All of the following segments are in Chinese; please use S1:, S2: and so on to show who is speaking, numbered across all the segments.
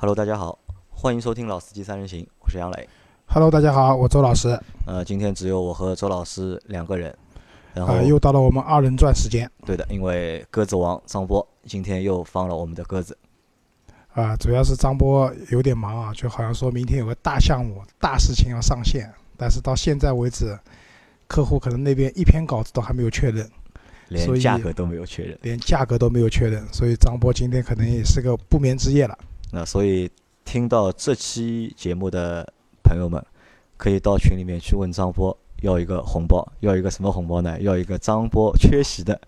S1: Hello，大家好，欢迎收听《老司机三人行》，我是杨磊。
S2: Hello，大家好，我周老师。
S1: 呃，今天只有我和周老师两个人，然后、
S2: 呃，又到了我们二人转时间
S1: 对的，因为鸽子王张波今天又放了我们的鸽子，
S2: 啊、主要是张波有点忙啊，就好像说明天有个大项目、大事情要上线，但是到现在为止，客户可能那边一篇稿子都还没有确认，
S1: 连价格都没有确认。
S2: 连价格都没有确认，所以张波今天可能也是个不眠之夜了。
S1: 那所以听到这期节目的朋友们，可以到群里面去问张波要一个红包，要一个什么红包呢？要一个张波缺席的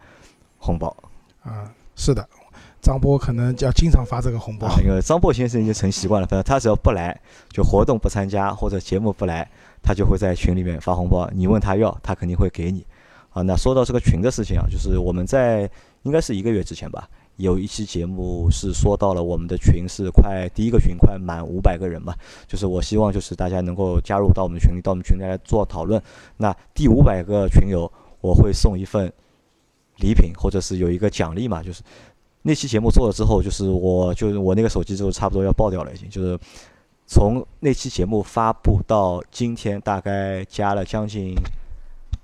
S1: 红包
S2: 啊、是的，张波可能就要经常发这个红包。
S1: 啊，因为张波先生已经成习惯了，反正他只要不来，就活动不参加或者节目不来，他就会在群里面发红包。你问他要，他肯定会给你。啊，那说到这个群的事情啊，就是我们在应该是一个月之前吧，有一期节目是说到了我们的群是快第一个群快满五百个人嘛，就是我希望就是大家能够加入到我们群里，到我们群里来做讨论。那第五百个群友，我会送一份礼品，或者是有一个奖励嘛，就是那期节目做了之后，就是我就是我那个手机就差不多要爆掉了，已经就是从那期节目发布到今天，大概加了将近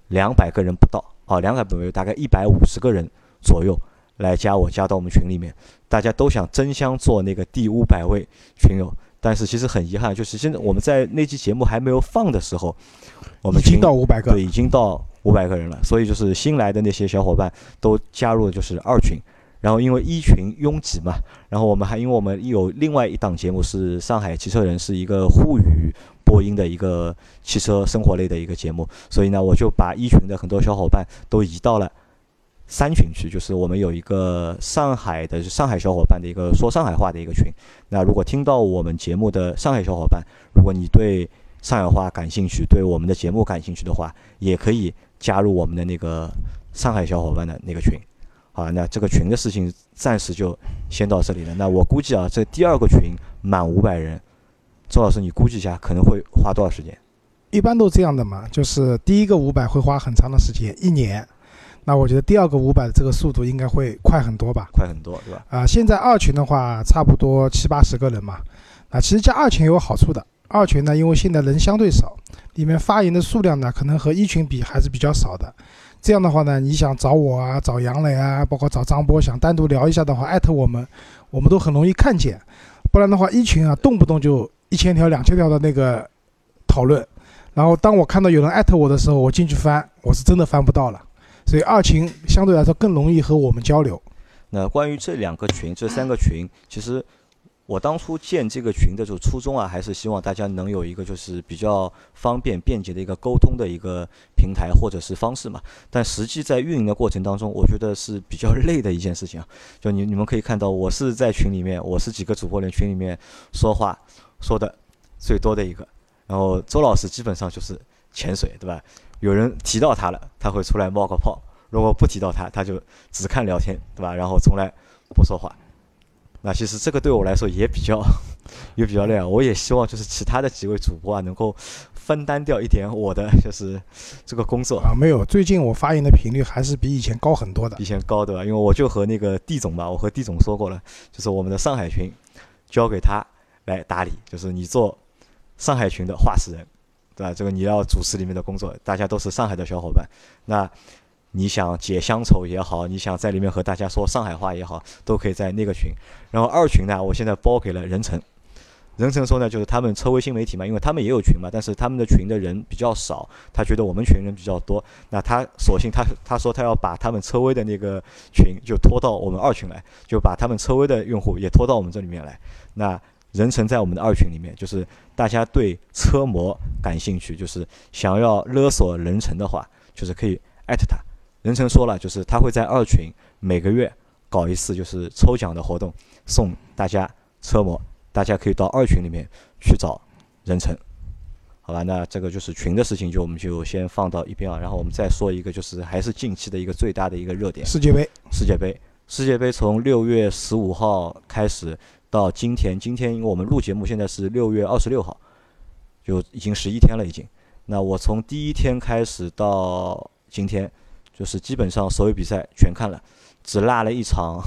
S1: 两百个人不到啊，两百不有大概一百五十个人左右来加我，加到我们群里面，大家都想争相做那个第五百位群友。但是其实很遗憾，就是现在我们在那期节目还没有放的时候，我们
S2: 已经到五百个
S1: 对，已经到五百个人了。所以就是新来的那些小伙伴都加入了就是二群，然后因为一群拥挤嘛，然后我们还因为我们有另外一档节目是上海汽车人，是一个沪语播音的一个汽车生活类的一个节目，所以呢，我就把一群的很多小伙伴都移到了。三群区，就是我们有一个上海的上海小伙伴的一个说上海话的一个群。那如果听到我们节目的上海小伙伴，如果你对上海话感兴趣，对我们的节目感兴趣的话，也可以加入我们的那个上海小伙伴的那个群。好，那这个群的事情暂时就先到这里了。那我估计啊，这第二个群满五百人，周老师你估计一下可能会花多少时间？
S2: 一般都这样的嘛，就是第一个五百会花很长的时间，一年。那我觉得第二个五百的这个速度应该会快很多吧？
S1: 快很多，对吧？
S2: 啊、现在二群的话，差不多七八十个人嘛。啊，其实加二群有好处的。二群呢，因为现在人相对少，里面发言的数量呢，可能和一群比还是比较少的。这样的话呢，你想找我啊，找杨磊啊，包括找张波，想单独聊一下的话，艾特我们，我们都很容易看见。不然的话，一群啊，动不动就一千条、两千条的那个讨论。然后当我看到有人艾特我的时候，我进去翻，我是真的翻不到了。所以二群相对来说更容易和我们交流。
S1: 那关于这两个群，这三个群，其实我当初建这个群的时候初衷啊，还是希望大家能有一个就是比较方便便捷的一个沟通的一个平台或者是方式嘛。但实际在运营的过程当中，我觉得是比较累的一件事情啊。就你你们可以看到，我是在群里面，我是几个主播人群里面说话说的最多的一个，然后周老师基本上就是潜水，对吧？有人提到他了，他会出来冒个泡；如果不提到他，他就只看聊天，对吧？然后从来不说话。那其实这个对我来说也比较 也比较累啊。我也希望就是其他的几位主播啊，能够分担掉一点我的就是这个工作，
S2: 啊，没有，最近我发言的频率还是比以前高很多的。
S1: 以前高，对吧？因为我就和那个地总吧，我和地总说过了，就是我们的上海群交给他来打理，就是你做上海群的话事人，对吧？这个你要主持里面的工作，大家都是上海的小伙伴，那你想解乡愁也好，你想在里面和大家说上海话也好，都可以在那个群。然后二群呢，我现在包给了任晨。任晨说呢，就是他们车微新媒体嘛，因为他们也有群嘛，但是他们的群的人比较少，他觉得我们群人比较多，那他索性他他说他要把他们车微的那个群就拖到我们二群来，就把他们车微的用户也拖到我们这里面来。那任成在我们的二群里面，就是大家对车模感兴趣，就是想要勒索人成的话，就是可以艾特他。人成说了，就是他会在二群每个月搞一次就是抽奖的活动，送大家车模，大家可以到二群里面去找人成。好吧，那这个就是群的事情，就我们就先放到一边啊。然后我们再说一个，就是还是近期的一个最大的一个热点，
S2: 世界杯
S1: 世界杯。世界杯从六月十五号开始到今天，今天因为我们录节目现在是六月二十六号，就已经十一天了已经。那我从第一天开始到今天，就是基本上所有比赛全看了，只落了一场，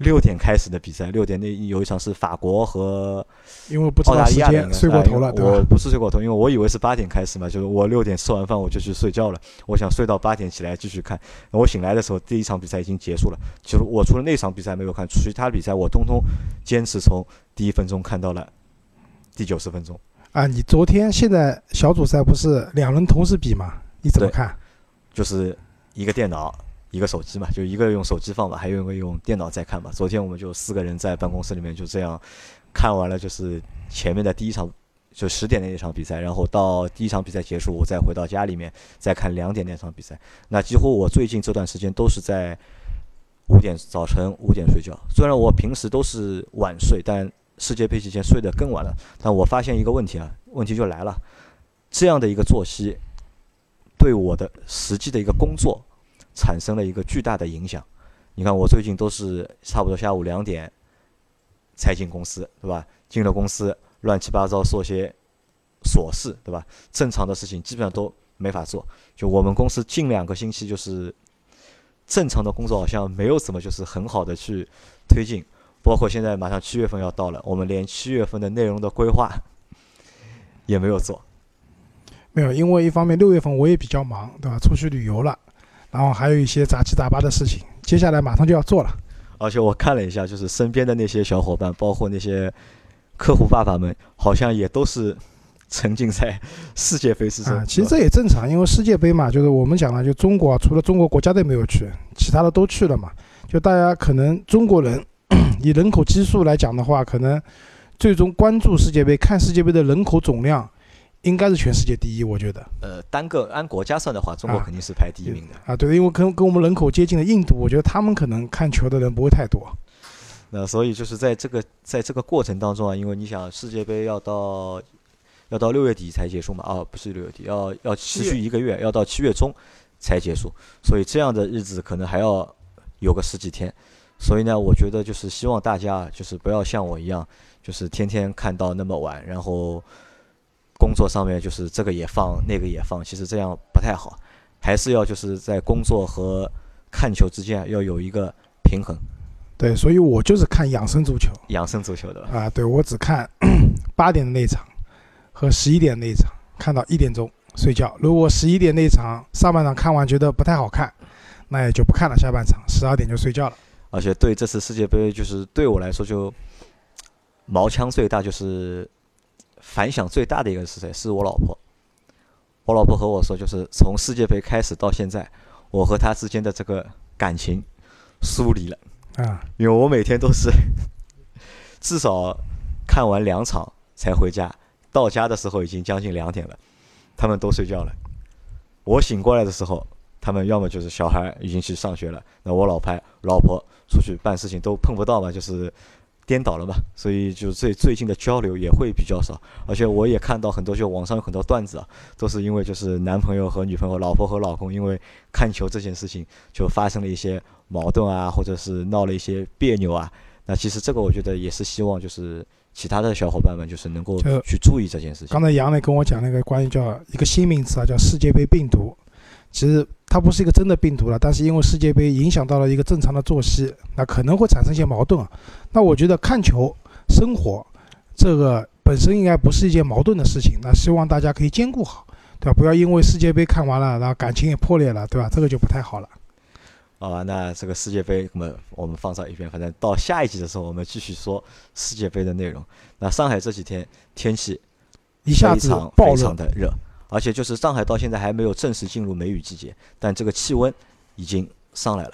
S1: 六点开始的比赛，六点那有一场是法国和
S2: 因为不知道时间，睡过头了，对
S1: 吧？我不是睡过头，因为我以为是八点开始嘛，就是我六点吃完饭我就去睡觉了，我想睡到八点起来继续看。我醒来的时候，第一场比赛已经结束了。其实我除了那场比赛没有看，其他比赛我通通坚持从第一分钟看到了第九十分钟。
S2: 啊，你昨天现在小组赛不是两人同时比吗？你怎么看？
S1: 就是一个电脑。一个手机嘛，就一个用手机放嘛，还有一个用电脑在看嘛。昨天我们就四个人在办公室里面就这样看完了，就是前面的第一场，就十点的那场比赛，然后到第一场比赛结束，我再回到家里面再看两点那场比赛。那几乎我最近这段时间都是在五点早晨五点睡觉。虽然我平时都是晚睡，但世界杯期间睡得更晚了。但我发现一个问题啊，问题就来了，这样的一个作息对我的实际的一个工作。产生了一个巨大的影响。你看，我最近都是差不多下午两点才进公司，对吧？进了公司，乱七八糟做些琐事，对吧？正常的事情基本上都没法做。就我们公司近两个星期，就是正常的工作好像没有怎么就是很好的去推进。包括现在马上七月份要到了，我们连七月份的内容的规划也没有做。
S2: 没有，因为一方面六月份我也比较忙，对吧？出去旅游了。然后还有一些杂七杂八的事情，接下来马上就要做了。
S1: 而且我看了一下，就是身边的那些小伙伴，包括那些客户爸爸们，好像也都是沉浸在世界杯之中。
S2: 其实这也正常，因为世界杯嘛，就是我们讲了，就中国除了中国国家队没有去，其他的都去了嘛。就大家可能中国人 以人口基数来讲的话，可能最终关注世界杯、看世界杯的人口总量。应该是全世界第一，我觉得。
S1: 呃，单个按国家算的话，中国肯定是排第一名的。
S2: 啊，对，因为跟跟我们人口接近的印度，我觉得他们可能看球的人不会太多。
S1: 那所以就是在这个在这个过程当中啊，因为你想世界杯要到要到六月底才结束嘛，啊，不是六月底，要要持续一个月，要到七月中才结束，所以这样的日子可能还要有个十几天。所以呢，我觉得就是希望大家就是不要像我一样，就是天天看到那么晚，然后。工作上面就是这个也放，那个也放，其实这样不太好，还是要就是在工作和看球之间要有一个平衡。
S2: 对，所以我就是看养生足球。
S1: 养生足球的
S2: 啊，对我只看 八点的那场和十一点那场，看到一点钟睡觉。如果十一点那场上半场看完觉得不太好看，那也就不看了，下半场十二点就睡觉了。
S1: 而且对这次世界杯，就是对我来说就毛枪最大就是。反响最大的一个是谁？是我老婆。我老婆和我说，就是从世界杯开始到现在，我和她之间的这个感情疏离了
S2: 啊。
S1: 因为我每天都是 至少看完两场才回家，到家的时候已经将近两点了，他们都睡觉了。我醒过来的时候，他们要么就是小孩已经去上学了，那我老婆老婆出去办事情都碰不到嘛，就是。颠倒了嘛，所以就最最近的交流也会比较少，而且我也看到很多，就网上有很多段子啊，都是因为就是男朋友和女朋友、老婆和老公因为看球这件事情就发生了一些矛盾啊，或者是闹了一些别扭啊。那其实这个我觉得也是希望就是其他的小伙伴们就是能够去注意这件事情。
S2: 刚才杨磊跟我讲那个关于叫一个新名词啊，叫世界杯病毒。其实它不是一个真的病毒了，但是因为世界杯影响到了一个正常的作息，那可能会产生一些矛盾啊。那我觉得看球、生活，这个本身应该不是一件矛盾的事情。那希望大家可以兼顾好，对吧？不要因为世界杯看完了，然后感情也破裂了，对吧？这个就不太好了。
S1: 啊，那这个世界杯，我们我们放上一边，反正到下一集的时候，我们继续说世界杯的内容。那上海这几天天气
S2: 一下子
S1: 非常的热。而且就是上海到现在还没有正式进入梅雨季节，但这个气温已经上来了。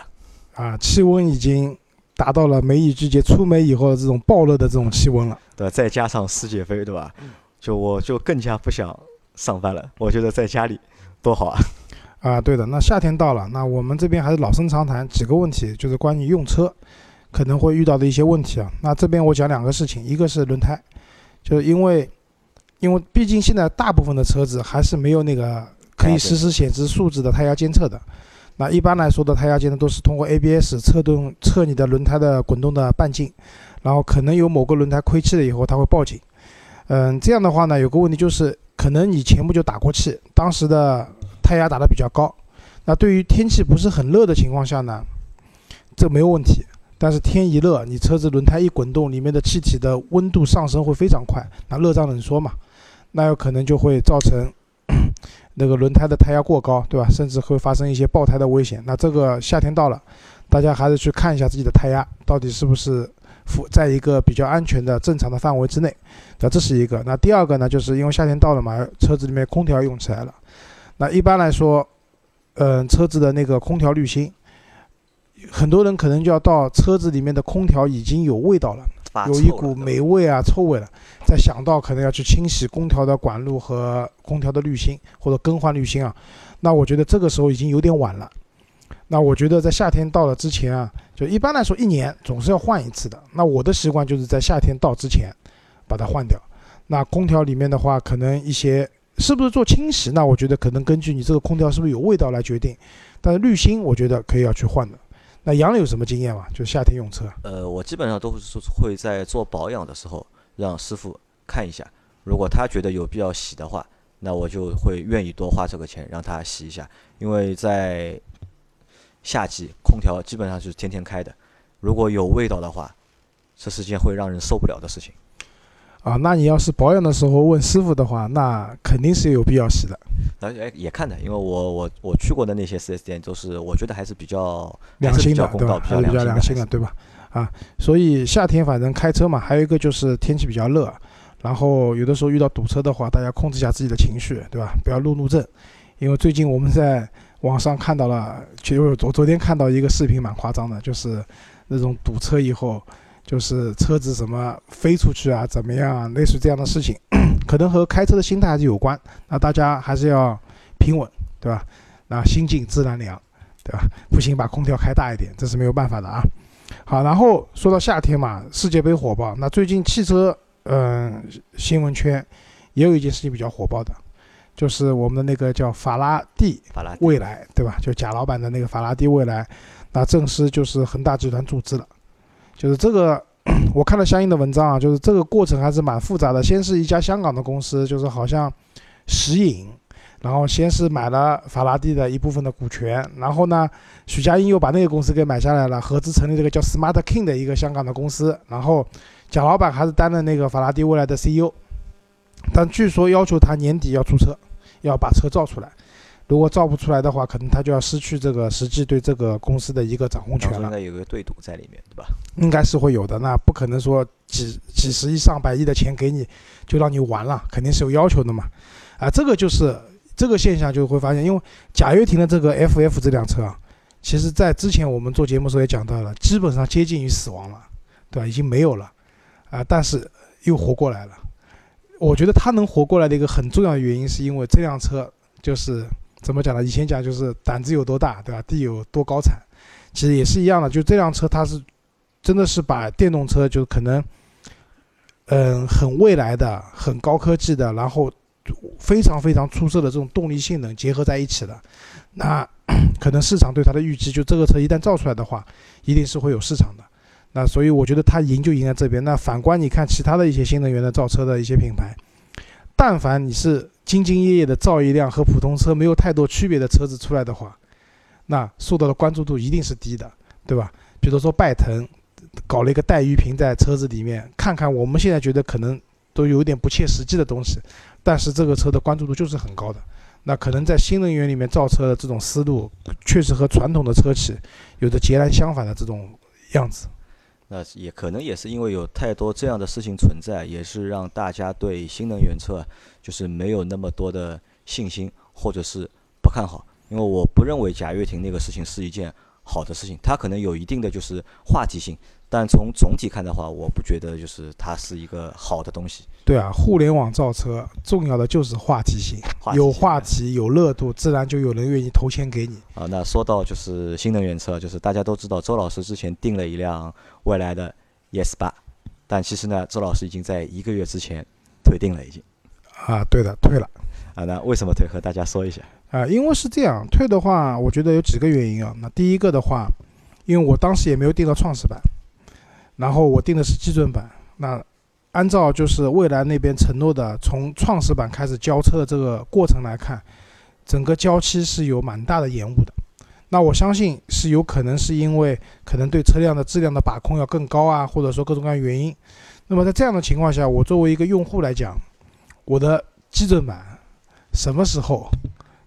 S2: 啊，气温已经达到了梅雨季节出梅以后的这种暴热的这种气温了。
S1: 对，再加上世界杯，对吧？就我就更加不想上班了。我觉得在家里多好啊！
S2: 啊，对的。那夏天到了，那我们这边还是老生常谈几个问题，就是关于用车可能会遇到的一些问题啊。那这边我讲两个事情，一个是轮胎，就是因为。因为毕竟现在大部分的车子还是没有那个可以实时显示数字的胎压监测的。那一般来说的胎压监测都是通过 ABS 测动测你的轮胎的滚动的半径，然后可能有某个轮胎亏气了以后，它会报警。嗯，这样的话呢，有个问题就是可能你前不久打过气，当时的胎压打得比较高。那对于天气不是很热的情况下呢，这没有问题。但是天一热，你车子轮胎一滚动，里面的气体的温度上升会非常快，那热胀冷缩嘛，那有可能就会造成 那个轮胎的胎压过高，对吧？甚至会发生一些爆胎的危险。那这个夏天到了，大家还是去看一下自己的胎压到底是不是符在一个比较安全的正常的范围之内。那这是一个。那第二个呢，就是因为夏天到了嘛，车子里面空调用起来了。那一般来说，嗯，车子的那个空调滤芯。很多人可能就要到车子里面的空调已经有味道了，有一股霉味啊、臭味了，再想到可能要去清洗空调的管路和空调的滤芯或者更换滤芯啊，那我觉得这个时候已经有点晚了。那我觉得在夏天到了之前啊，就一般来说一年总是要换一次的。那我的习惯就是在夏天到之前把它换掉。那空调里面的话，可能一些是不是做清洗？那我觉得可能根据你这个空调是不是有味道来决定。但是滤芯我觉得可以要去换的。那杨柳有什么经验吗？就夏天用车？
S1: 呃，我基本上都是会在做保养的时候让师傅看一下，如果他觉得有必要洗的话，那我就会愿意多花这个钱让他洗一下。因为在夏季空调基本上是天天开的，如果有味道的话，这是件会让人受不了的事情。
S2: 啊，那你要是保养的时候问师傅的话，那肯定是有必要洗的。
S1: 那哎也看的，因为我我我去过的那些四 S 店都是，我觉得还是比较
S2: 良心的，对吧？还是比较良心
S1: 的，
S2: 对吧？啊，所以夏天反正开车嘛，还有一个就是天气比较热，然后有的时候遇到堵车的话，大家控制一下自己的情绪，对吧？不要路怒症。因为最近我们在网上看到了，其实我昨天看到一个视频，蛮夸张的，就是那种堵车以后。就是车子什么飞出去啊，怎么样啊？类似这样的事情，可能和开车的心态还是有关。那大家还是要平稳，对吧？那心静自然凉，对吧？不行，把空调开大一点，这是没有办法的啊。好，然后说到夏天嘛，世界杯火爆。那最近汽车，嗯，新闻圈也有一件事情比较火爆的，就是我们的那个叫法拉第未来，对吧？就贾老板的那个法拉第未来，那正式就是恒大集团注资了。就是这个，我看了相应的文章啊，就是这个过程还是蛮复杂的。先是一家香港的公司，就是好像石影，然后先是买了法拉第的一部分的股权，然后呢，许家印又把那个公司给买下来了，合资成立这个叫 Smart King 的一个香港的公司。然后贾老板还是担任那个法拉第未来的 CEO，但据说要求他年底要出车，要把车造出来。如果造不出来的话，可能他就要失去这个实际对这个公司的一个掌控权了。
S1: 应该有个对赌在里面，对吧？
S2: 应该是会有的。那不可能说几几十亿、上百亿的钱给你，就让你玩了，肯定是有要求的嘛。啊，这个就是这个现象就会发现，因为贾跃亭的这个 FF 这辆车啊，其实在之前我们做节目时候也讲到了，基本上接近于死亡了，对吧？已经没有了啊，但是又活过来了。我觉得他能活过来的一个很重要的原因，是因为这辆车就是。怎么讲呢？以前讲就是胆子有多大，对吧？地有多高产，其实也是一样的。就这辆车，它是真的是把电动车就可能，嗯，很未来的、很高科技的，然后非常非常出色的这种动力性能结合在一起的。那 可能市场对它的预期，就这个车一旦造出来的话，一定是会有市场的。那所以我觉得它赢就赢在这边。那反观你看其他的一些新能源的造车的一些品牌，但凡你是。兢兢业业的造一辆和普通车没有太多区别的车子出来的话，那受到的关注度一定是低的，对吧？比如说拜腾搞了一个带鱼屏在车子里面，看看我们现在觉得可能都有点不切实际的东西，但是这个车的关注度就是很高的。那可能在新能源里面造车的这种思路，确实和传统的车企有着截然相反的这种样子。
S1: 那也可能也是因为有太多这样的事情存在，也是让大家对新能源车就是没有那么多的信心，或者是不看好。因为我不认为贾跃亭那个事情是一件好的事情，它可能有一定的就是话题性。但从总体看的话，我不觉得就是它是一个好的东西。
S2: 对啊，互联网造车重要的就是话题性，有话题有热度，自然就有人愿意投钱给你。
S1: 啊，那说到就是新能源车，就是大家都知道周老师之前订了一辆未来的 ES 八，但其实呢，周老师已经在一个月之前退订了，已经。
S2: 啊，对的，退了。
S1: 啊，那为什么退？和大家说一下。
S2: 啊，因为是这样，退的话，我觉得有几个原因啊。那第一个的话，因为我当时也没有订到创始版。然后我定的是基准版，那按照就是蔚来那边承诺的，从创始版开始交车的这个过程来看，整个交期是有蛮大的延误的。那我相信是有可能是因为可能对车辆的质量的把控要更高啊，或者说各种各样原因。那么在这样的情况下，我作为一个用户来讲，我的基准版什么时候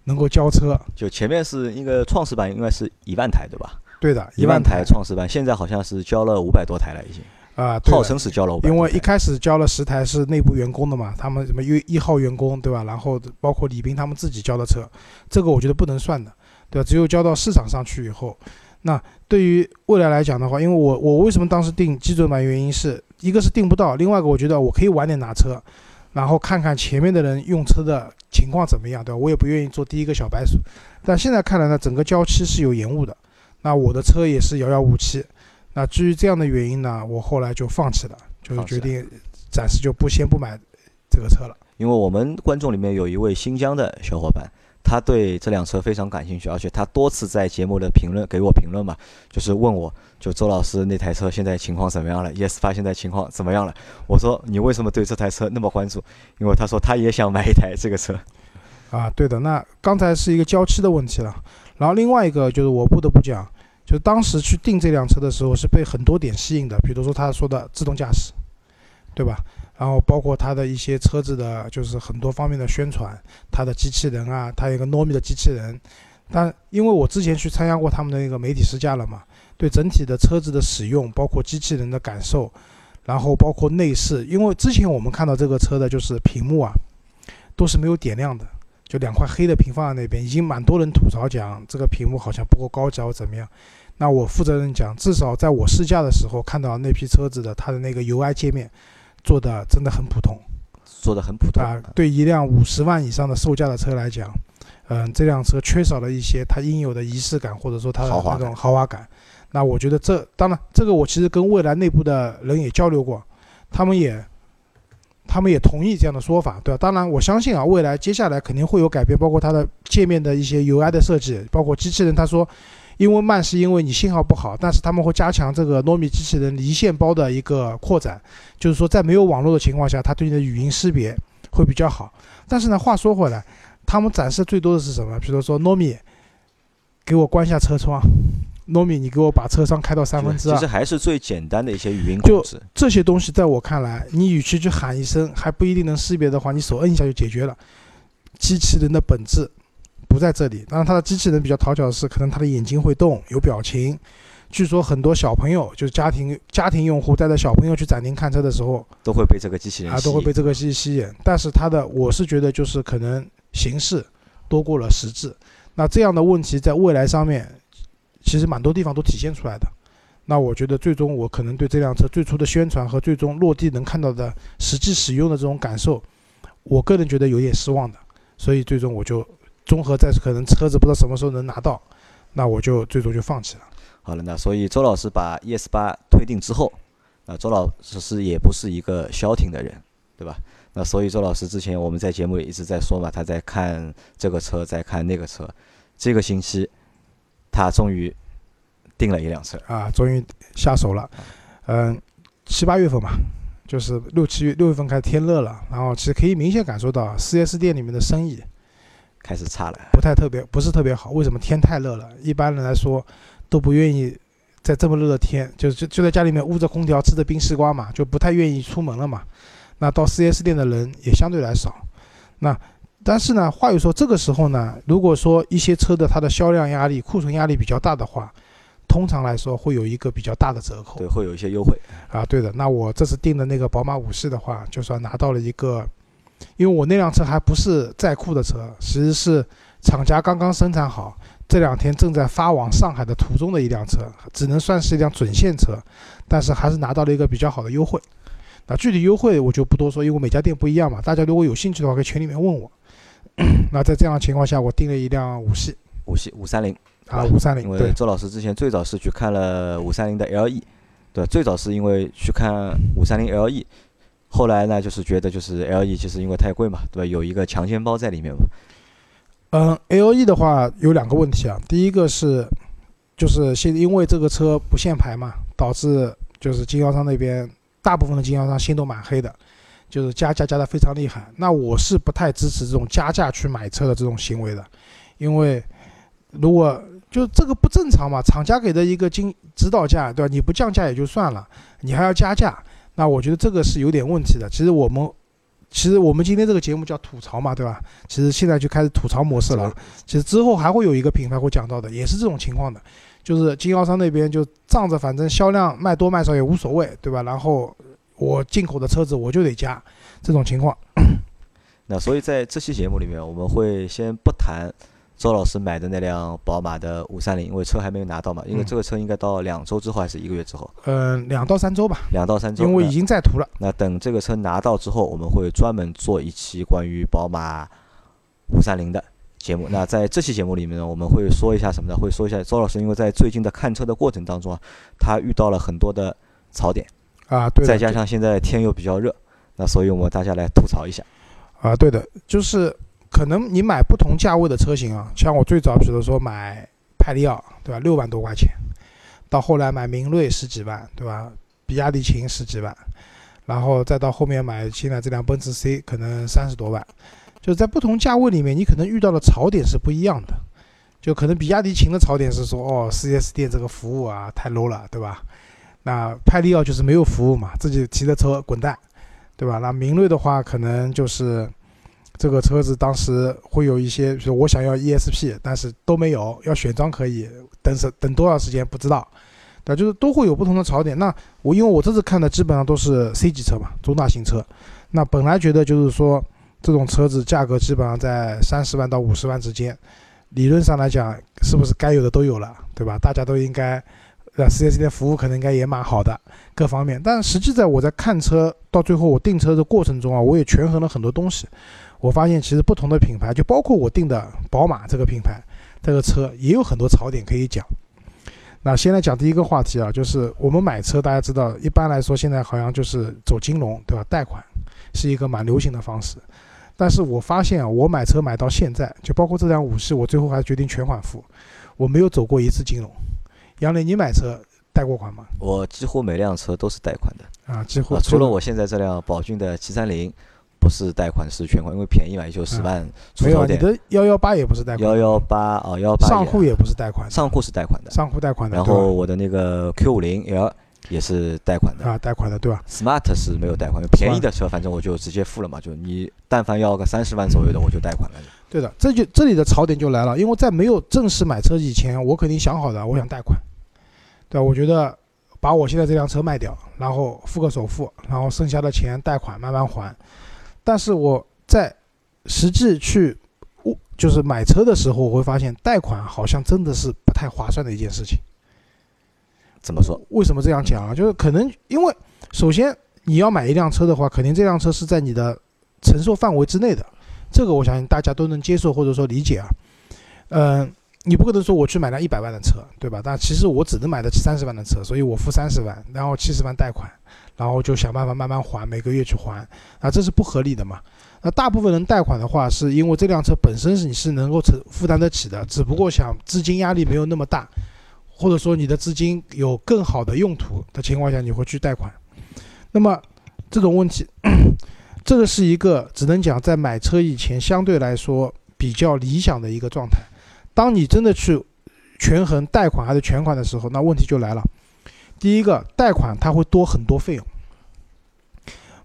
S2: 能够交车？
S1: 就前面是一个创始版，应该是一万台对吧？
S2: 对的，
S1: 一
S2: 万
S1: 台创始版，现在好像是交了五百多台了已经。
S2: 啊，
S1: 号称是交了五百，
S2: 因为一开始交了十台是内部员工的嘛，他们什么一一号员工对吧？然后包括李斌他们自己交的车，这个我觉得不能算的，对吧？只有交到市场上去以后，那对于未来来讲的话，因为我我为什么当时定基准版，原因是一个是定不到，另外一个我觉得我可以晚点拿车，然后看看前面的人用车的情况怎么样，对吧？我也不愿意做第一个小白鼠，但现在看来呢，整个交期是有延误的，那我的车也是遥遥无期。那至于这样的原因呢，我后来就放弃了，就是决定暂时就不先不买这个车了。
S1: 因为我们观众里面有一位新疆的小伙伴，他对这辆车非常感兴趣，而且他多次在节目的评论给我评论嘛，就是问我就周老师那台车现在情况怎么样了？ES 八现在情况怎么样了？我说你为什么对这台车那么关注？因为他说他也想买一台这个车。
S2: 啊，对的。那刚才是一个交期的问题了，然后另外一个就是我不得不讲。就当时去订这辆车的时候，是被很多点吸引的，比如说他说的自动驾驶，对吧？然后包括它的一些车子的，就是很多方面的宣传，它的机器人啊，它有一个糯米的机器人。但因为我之前去参加过他们的那个媒体试驾了嘛，对整体的车子的使用，包括机器人的感受，然后包括内饰，因为之前我们看到这个车的就是屏幕啊，都是没有点亮的。就两块黑的屏放在那边，已经蛮多人吐槽讲这个屏幕好像不够高级或怎么样。那我负责人讲，至少在我试驾的时候看到那批车子的它的那个 UI 界面做的真的很普通，
S1: 做的很普通
S2: 啊。对一辆五十万以上的售价的车来讲，嗯，这辆车缺少了一些它应有的仪式感，或者说它的那种豪华感。那我觉得这当然，这个我其实跟蔚来内部的人也交流过，他们也。他们也同意这样的说法，对吧？当然，我相信啊，未来接下来肯定会有改变，包括它的界面的一些 UI 的设计，包括机器人。他说，因为慢是因为你信号不好，但是他们会加强这个糯米机器人离线包的一个扩展，就是说在没有网络的情况下，它对你的语音识别会比较好。但是呢，话说回来，他们展示最多的是什么？比如说糯米，给我关下车窗。糯米，你给我把车窗开到三分之二。
S1: 其实还是最简单的一些语音控制。
S2: 这些东西在我看来，你与其去喊一声还不一定能识别的话，你手摁一下就解决了。机器人的本质不在这里。当然，它的机器人比较讨巧的是，可能它的眼睛会动，有表情。据说很多小朋友，就是家庭 家庭用户带着小朋友去展厅看车的时候，
S1: 都会被这个机器人
S2: 啊，都会被这个机器吸引。但是它的，我是觉得就是可能形式多过了实质。那这样的问题在未来上面。其实蛮多地方都体现出来的，那我觉得最终我可能对这辆车最初的宣传和最终落地能看到的实际使用的这种感受，我个人觉得有点失望的，所以最终我就综合在可能车子不知道什么时候能拿到，那我就最终就放弃了。
S1: 好了，那所以周老师把 ES 八退订之后，那周老师也不是一个消停的人，对吧？那所以周老师之前我们在节目里一直在说嘛，他在看这个车，在看那个车，这个星期。他终于订了一辆车
S2: 啊，终于下手了。嗯，七八月份嘛，就是六七月六月份开始天热了，然后其实可以明显感受到四 S 店里面的生意
S1: 开始差了，
S2: 不太特别，不是特别好。为什么？天太热了，一般人来说都不愿意在这么热的天，就就就在家里面捂着空调吃着冰西瓜嘛，就不太愿意出门了嘛。那到四 S 店的人也相对来少。那但是呢，话又说，这个时候呢，如果说一些车的它的销量压力、库存压力比较大的话，通常来说会有一个比较大的折扣，
S1: 对，会有一些优惠
S2: 啊。对的，那我这次订的那个宝马五系的话，就算拿到了一个，因为我那辆车还不是在库的车，其实是厂家刚刚生产好，这两天正在发往上海的途中的一辆车，只能算是一辆准现车，但是还是拿到了一个比较好的优惠。那具体优惠我就不多说，因为每家店不一样嘛。大家如果有兴趣的话，可以群里面问我。那在这样的情况下，我订了一辆五系，
S1: 五系五三零
S2: 啊，五三零。
S1: 因为周老师之前最早是去看了五三零的 LE，对，最早是因为去看五三零 LE，后来呢，就是觉得就是 LE 其实因为太贵嘛，对吧？有一个强奸包在里面嘛。
S2: 嗯，LE 的话有两个问题啊，第一个是就是现因为这个车不限牌嘛，导致就是经销商那边大部分的经销商心都蛮黑的。就是加价加的非常厉害，那我是不太支持这种加价去买车的这种行为的，因为如果就这个不正常嘛？厂家给的一个经指导价，对吧？你不降价也就算了，你还要加价，那我觉得这个是有点问题的。其实我们，其实我们今天这个节目叫吐槽嘛，对吧？其实现在就开始吐槽模式了。其实之后还会有一个品牌会讲到的，也是这种情况的，就是经销商那边就仗着反正销量卖多卖少也无所谓，对吧？然后我进口的车子我就得加，这种情况。
S1: 那所以在这期节目里面，我们会先不谈。周老师买的那辆宝马的五三零，因为车还没有拿到嘛，因为这个车应该到两周之后还是一个月之后？
S2: 嗯，两到三周吧。
S1: 两到三周。
S2: 因为已经在途了。
S1: 那等这个车拿到之后，我们会专门做一期关于宝马五三零的节目。那在这期节目里面呢，我们会说一下什么呢？会说一下周老师因为在最近的看车的过程当中啊，他遇到了很多的槽点
S2: 啊，对。
S1: 再加上现在天又比较热，那所以我们大家来吐槽一下。
S2: 啊，对的，就是。可能你买不同价位的车型啊，像我最早比如说买派利奥，对吧？六万多块钱，到后来买明锐十几万，对吧？比亚迪秦十几万，然后再到后面买现在这辆奔驰 C，可能三十多万。就在不同价位里面，你可能遇到的槽点是不一样的。就可能比亚迪秦的槽点是说，哦，4S 店这个服务啊太 low 了，对吧？那派利奥就是没有服务嘛，自己提着车滚蛋，对吧？那明锐的话，可能就是。这个车子当时会有一些，比如我想要 ESP，但是都没有，要选装可以，等是等多少时间不知道，对，就是都会有不同的槽点。那我因为我这次看的基本上都是 C 级车嘛，中大型车，那本来觉得就是说这种车子价格基本上在三十万到五十万之间，理论上来讲是不是该有的都有了，对吧？大家都应该，呃，4S 店服务可能应该也蛮好的，各方面。但实际在我在看车到最后我订车的过程中啊，我也权衡了很多东西。我发现其实不同的品牌，就包括我订的宝马这个品牌，这个车也有很多槽点可以讲。那先来讲第一个话题啊，就是我们买车，大家知道，一般来说现在好像就是走金融，对吧？贷款是一个蛮流行的方式。但是我发现啊，我买车买到现在，就包括这辆五系，我最后还决定全款付，我没有走过一次金融。杨磊，你买车贷过款吗？
S1: 我几乎每辆车都是贷款的
S2: 啊，几乎
S1: 除了我现在这辆宝骏的七三零。不是贷款是全款，因为便宜嘛，也就十万出头点。
S2: 没有，你的幺幺八也不是贷款。
S1: 幺幺八哦，幺八。
S2: 上户也不是贷款。
S1: 上户是贷款的。
S2: 上户贷款的。
S1: 然后我的那个 Q 五零 L 也是贷款的。
S2: 啊，贷款的对吧
S1: ？Smart 是没有贷款，便宜的车反正我就直接付了嘛，就你但凡要个三十万左右的，我就贷款了。
S2: 对的，这就这里的槽点就来了，因为在没有正式买车以前，我肯定想好的，我想贷款。对，我觉得把我现在这辆车卖掉，然后付个首付，然后剩下的钱贷款慢慢还。但是我在实际去我，就是买车的时候，我会发现贷款好像真的是不太划算的一件事情。
S1: 怎么说？
S2: 为什么这样讲啊？就是可能因为首先你要买一辆车的话，肯定这辆车是在你的承受范围之内的，这个我相信大家都能接受或者说理解啊。嗯，你不可能说我去买辆一百万的车，对吧？但其实我只能买得起三十万的车，所以我付三十万，然后七十万贷款。然后就想办法慢慢还，每个月去还，啊，这是不合理的嘛？那大部分人贷款的话，是因为这辆车本身是你是能够承负担得起的，只不过想资金压力没有那么大，或者说你的资金有更好的用途的情况下，你会去贷款。那么这种问题，这个是一个只能讲在买车以前相对来说比较理想的一个状态。当你真的去权衡贷款还是全款的时候，那问题就来了。第一个贷款它会多很多费用，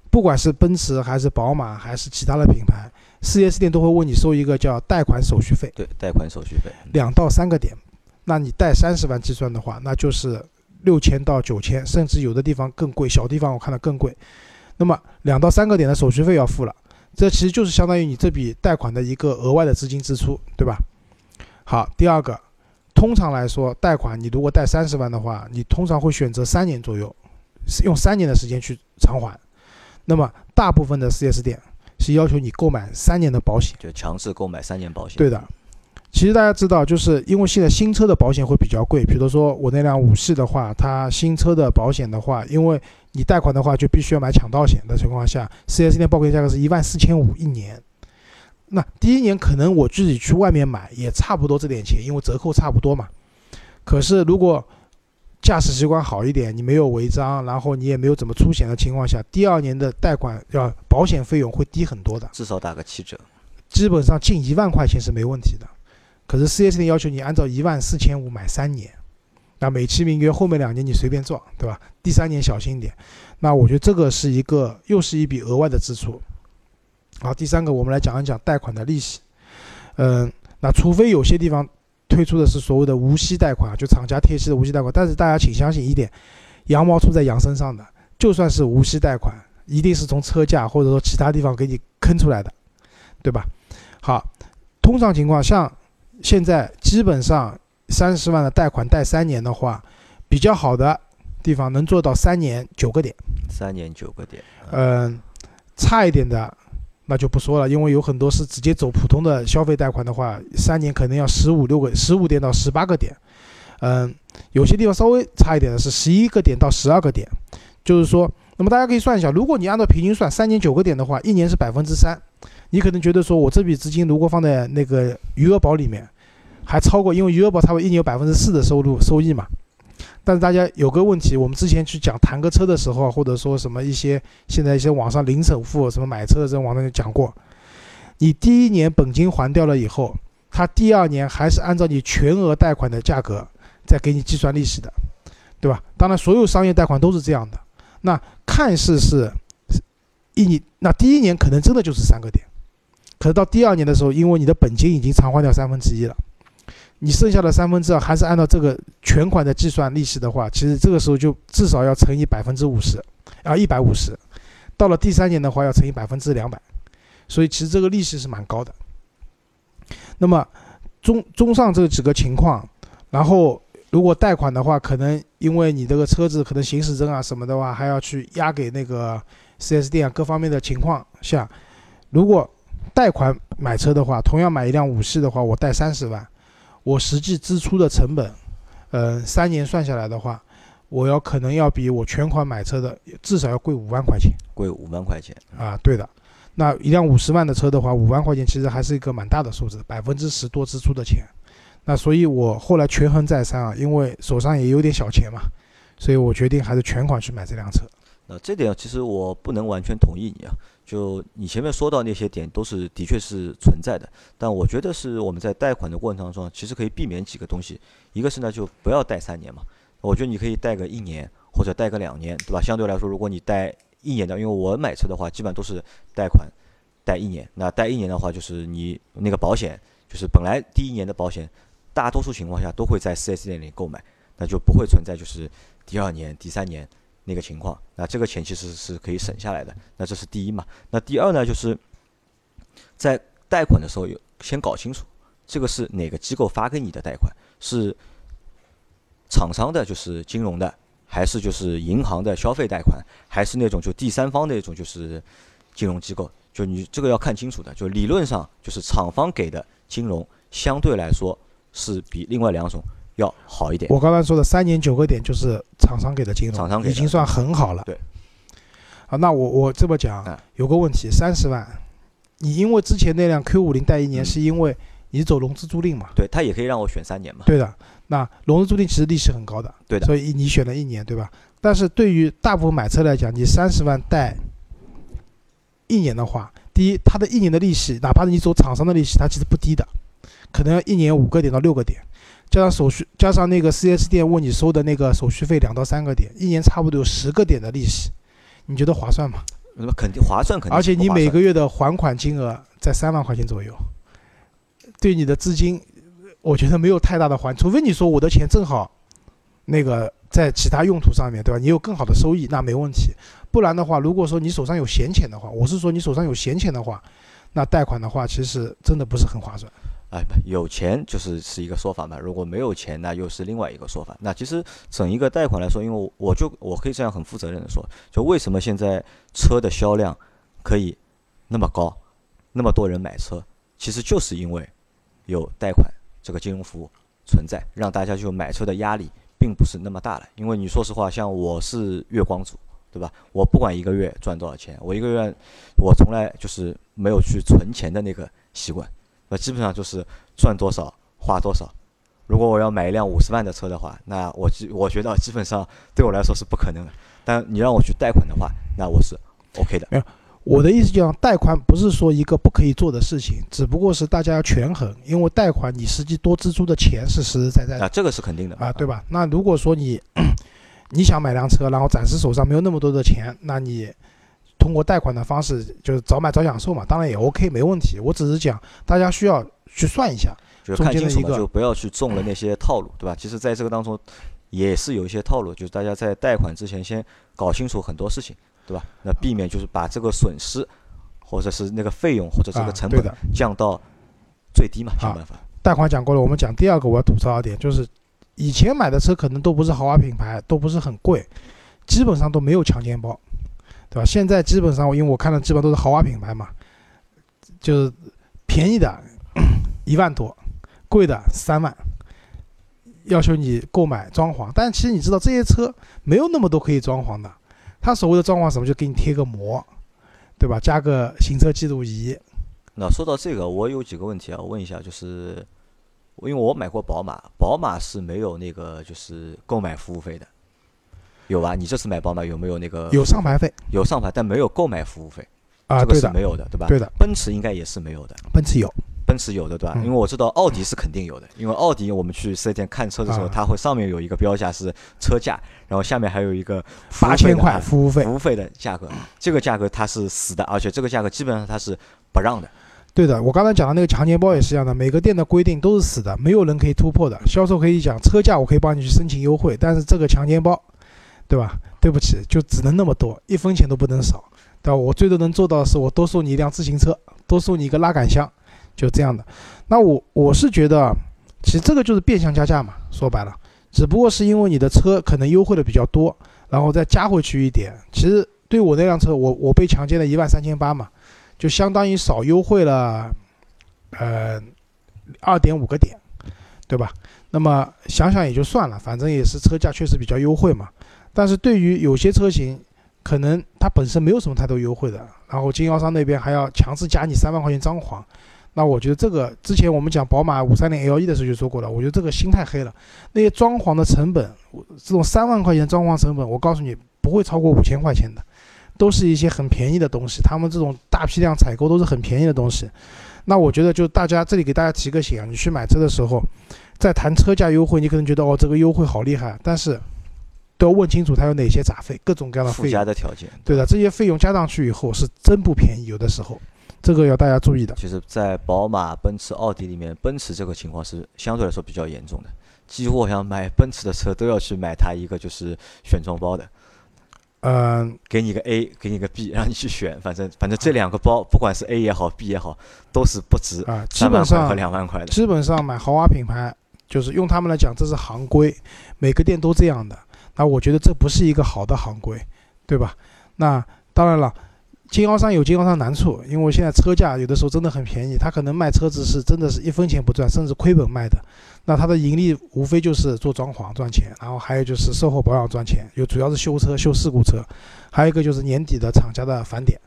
S2: 不管是奔驰还是宝马还是其他的品牌，4S 店都会问你收一个叫贷款手续费。
S1: 对，贷款手续费
S2: 两到三个点，那你贷三十万计算的话，那就是六千到九千，甚至有的地方更贵，小地方我看到更贵。那么两到三个点的手续费要付了，这其实就是相当于你这笔贷款的一个额外的资金支出，对吧？好，第二个。通常来说，贷款你如果贷三十万的话，你通常会选择三年左右，用三年的时间去偿还。那么大部分的 4S 店是要求你购买三年的保险，
S1: 就强制购买三年保险。
S2: 对的，其实大家知道，就是因为现在新车的保险会比较贵，比如说我那辆五系的话，它新车的保险的话，因为你贷款的话就必须要买抢盗险的情况下，4S 店报给价格是一万四千五一年。那第一年可能我自己去外面买也差不多这点钱，因为折扣差不多嘛。可是如果驾驶习惯好一点，你没有违章，然后你也没有怎么出险的情况下，第二年的贷款要保险费用会低很多的，
S1: 至少打个七折，
S2: 基本上近一万块钱是没问题的。可是四 S 店要求你按照一万四千五买三年，那美其名曰后面两年你随便撞，对吧？第三年小心点。那我觉得这个是一个又是一笔额外的支出。好，第三个我们来讲一讲贷款的利息。嗯，那除非有些地方推出的是所谓的无息贷款，就厂家贴息的无息贷款，但是大家请相信一点，羊毛出在羊身上的，就算是无息贷款，一定是从车价或者说其他地方给你坑出来的，对吧？好，通常情况像现在基本上三十万的贷款贷三年的话，比较好的地方能做到三年九个点，
S1: 三年九个点，
S2: 嗯，差一点的。那就不说了，因为有很多是直接走普通的消费贷款的话，三年可能要十五六个、十五点到十八个点，嗯，有些地方稍微差一点的是十一个点到十二个点，就是说，那么大家可以算一下，如果你按照平均算，三年九个点的话，一年是百分之三，你可能觉得说我这笔资金如果放在那个余额宝里面，还超过，因为余额宝它会一年有百分之四的收入收益嘛。但是大家有个问题，我们之前去讲谈个车的时候，或者说什么一些现在一些网上零首付什么买车的这种网站就讲过，你第一年本金还掉了以后，他第二年还是按照你全额贷款的价格再给你计算利息的，对吧？当然，所有商业贷款都是这样的。那看似是一年，那第一年可能真的就是三个点，可是到第二年的时候，因为你的本金已经偿还掉三分之一了。你剩下的三分之二还是按照这个全款的计算利息的话，其实这个时候就至少要乘以百分之五十，啊一百五十，到了第三年的话要乘以百分之两百，所以其实这个利息是蛮高的。那么综综上这几个情况，然后如果贷款的话，可能因为你这个车子可能行驶证啊什么的话，还要去押给那个 4S 店啊各方面的情况下，如果贷款买车的话，同样买一辆五系的话，我贷三十万。我实际支出的成本，呃，三年算下来的话，我要可能要比我全款买车的至少要贵五万块钱，
S1: 贵五万块钱
S2: 啊，对的。那一辆五十万的车的话，五万块钱其实还是一个蛮大的数字，百分之十多支出的钱。那所以我后来权衡再三啊，因为手上也有点小钱嘛，所以我决定还是全款去买这辆车。
S1: 那这点其实我不能完全同意你啊。就你前面说到那些点，都是的确是存在的，但我觉得是我们在贷款的过程当中，其实可以避免几个东西。一个是呢，就不要贷三年嘛，我觉得你可以贷个一年或者贷个两年，对吧？相对来说，如果你贷一年的，因为我买车的话，基本上都是贷款贷一年。那贷一年的话，就是你那个保险，就是本来第一年的保险，大多数情况下都会在 4S 店里购买，那就不会存在就是第二年、第三年。那个情况，那这个钱其实是可以省下来的。那这是第一嘛？那第二呢？就是在贷款的时候，有先搞清楚这个是哪个机构发给你的贷款，是厂商的，就是金融的，还是就是银行的消费贷款，还是那种就第三方的那种就是金融机构？就你这个要看清楚的。就理论上，就是厂方给的金融相对来说是比另外两种。要好一点。
S2: 我刚才说的三年九个点就是厂商给的金融，
S1: 厂商
S2: 已经算很好了。
S1: 对。
S2: 啊，那我我这么讲，有个问题，三十万，你因为之前那辆 Q 五零贷一年，是因为你走融资租赁嘛？
S1: 对他也可以让我选三年嘛？
S2: 对的。那融资租赁其实利息很高的。
S1: 对的。
S2: 所以你选了一年，对吧？但是对于大部分买车来讲，你三十万贷一年的话，第一，它的一年的利息，哪怕是你走厂商的利息，它其实不低的，可能要一年五个点到六个点。加上手续，加上那个 4S 店问你收的那个手续费两到三个点，一年差不多有十个点的利息，你觉得划算吗？
S1: 那么肯定划算，肯定。
S2: 而且你每个月的还款金额在三万块钱左右，对你的资金，我觉得没有太大的还，除非你说我的钱正好那个在其他用途上面对吧？你有更好的收益，那没问题。不然的话，如果说你手上有闲钱的话，我是说你手上有闲钱的话，那贷款的话其实真的不是很划算。
S1: 哎，有钱就是是一个说法嘛。如果没有钱，那又是另外一个说法。那其实整一个贷款来说，因为我就我可以这样很负责任的说，就为什么现在车的销量可以那么高，那么多人买车，其实就是因为有贷款这个金融服务存在，让大家就买车的压力并不是那么大了。因为你说实话，像我是月光族，对吧？我不管一个月赚多少钱，我一个月我从来就是没有去存钱的那个习惯。那基本上就是赚多少花多少。如果我要买一辆五十万的车的话，那我基我觉得基本上对我来说是不可能的。但你让我去贷款的话，那我是 OK 的。
S2: 没有，我的意思讲，贷款不是说一个不可以做的事情，只不过是大家要权衡，因为贷款你实际多支出的钱是实实在在的
S1: 啊，这个是肯定的
S2: 啊，对吧？那如果说你 你想买辆车，然后暂时手上没有那么多的钱，那你通过贷款的方式就是早买早享受嘛，当然也 OK，没问题。我只是讲大家需要去算一下，
S1: 就看清楚嘛，就不要去中了那些套路，对吧？其实在这个当中也是有一些套路，就是大家在贷款之前先搞清楚很多事情，对吧？那避免就是把这个损失或者是那个费用或者这个成本降到最低嘛，想办法。
S2: 贷款讲过了，我们讲第二个我要吐槽一点就是。以前买的车可能都不是豪华品牌，都不是很贵，基本上都没有强奸包，对吧？现在基本上，因为我看的基本上都是豪华品牌嘛，就是便宜的一万多，贵的三万，要求你购买装潢。但其实你知道这些车没有那么多可以装潢的，它所谓的装潢什么就给你贴个膜，对吧？加个行车记录仪。
S1: 那说到这个，我有几个问题啊，我问一下，就是。因为我买过宝马，宝马是没有那个就是购买服务费的，有吧？你这次买宝马有没有那个？
S2: 有上牌费，
S1: 有上牌，但没有购买服务费，
S2: 啊，
S1: 这个是没有的，对吧？
S2: 对的。
S1: 奔驰应该也是没有的。
S2: 奔驰有，
S1: 奔驰有的，对吧？因为我知道奥迪是肯定有的，因为奥迪我们去四 S 店看车的时候，它会上面有一个标价是车价，然后下面还有一个
S2: 八千块服务费，
S1: 服务费的价格，这个价格它是死的，而且这个价格基本上它是不让的。
S2: 对的，我刚才讲的那个强奸包也是一样的，每个店的规定都是死的，没有人可以突破的。销售可以讲车价，我可以帮你去申请优惠，但是这个强奸包，对吧？对不起，就只能那么多，一分钱都不能少，对吧？我最多能做到的是，我多送你一辆自行车，多送你一个拉杆箱，就这样的。那我我是觉得，其实这个就是变相加价嘛，说白了，只不过是因为你的车可能优惠的比较多，然后再加回去一点。其实对我那辆车，我我被强奸了一万三千八嘛。就相当于少优惠了，呃，二点五个点，对吧？那么想想也就算了，反正也是车价确实比较优惠嘛。但是对于有些车型，可能它本身没有什么太多优惠的，然后经销商那边还要强制加你三万块钱装潢，那我觉得这个之前我们讲宝马五三零 LE 的时候就说过了，我觉得这个心太黑了。那些装潢的成本，这种三万块钱装潢成本，我告诉你不会超过五千块钱的。都是一些很便宜的东西，他们这种大批量采购都是很便宜的东西。那我觉得就大家这里给大家提个醒啊，你去买车的时候，在谈车价优惠，你可能觉得哦这个优惠好厉害，但是都要问清楚它有哪些杂费，各种各样的附
S1: 加的条件。
S2: 对的，这些费用加上去以后是真不便宜，有的时候这个要大家注意的。
S1: 其实，在宝马、奔驰、奥迪里面，奔驰这个情况是相对来说比较严重的，几乎好像买奔驰的车都要去买它一个就是选装包的。
S2: 嗯，
S1: 给你个 A，给你个 B，让你去选，反正反正这两个包，不管是 A 也好，B 也好，都是不值
S2: 啊，基本上
S1: 和两万块的。
S2: 基本上买豪华品牌，就是用他们来讲，这是行规，每个店都这样的。那我觉得这不是一个好的行规，对吧？那当然了。经销商有经销商难处，因为现在车价有的时候真的很便宜，他可能卖车子是真的是一分钱不赚，甚至亏本卖的。那他的盈利无非就是做装潢赚钱，然后还有就是售后保养赚钱，有主要是修车修事故车，还有一个就是年底的厂家的返点，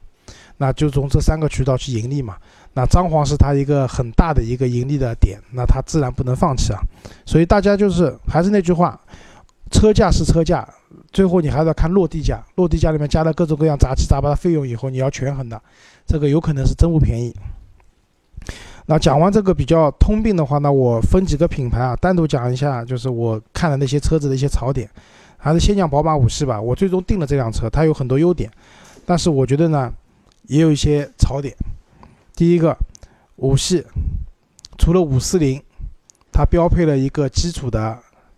S2: 那就从这三个渠道去盈利嘛。那装潢是他一个很大的一个盈利的点，那他自然不能放弃啊。所以大家就是还是那句话，车价是车价。最后你还是要看落地价，落地价里面加了各种各样杂七杂八的费用以后，你要权衡的，这个有可能是真不便宜。那讲完这个比较通病的话，那我分几个品牌啊，单独讲一下，就是我看的那些车子的一些槽点。还是先讲宝马五系吧，我最终定了这辆车，它有很多优点，但是我觉得呢，也有一些槽点。第一个，五系除了五四零，它标配了一个基础的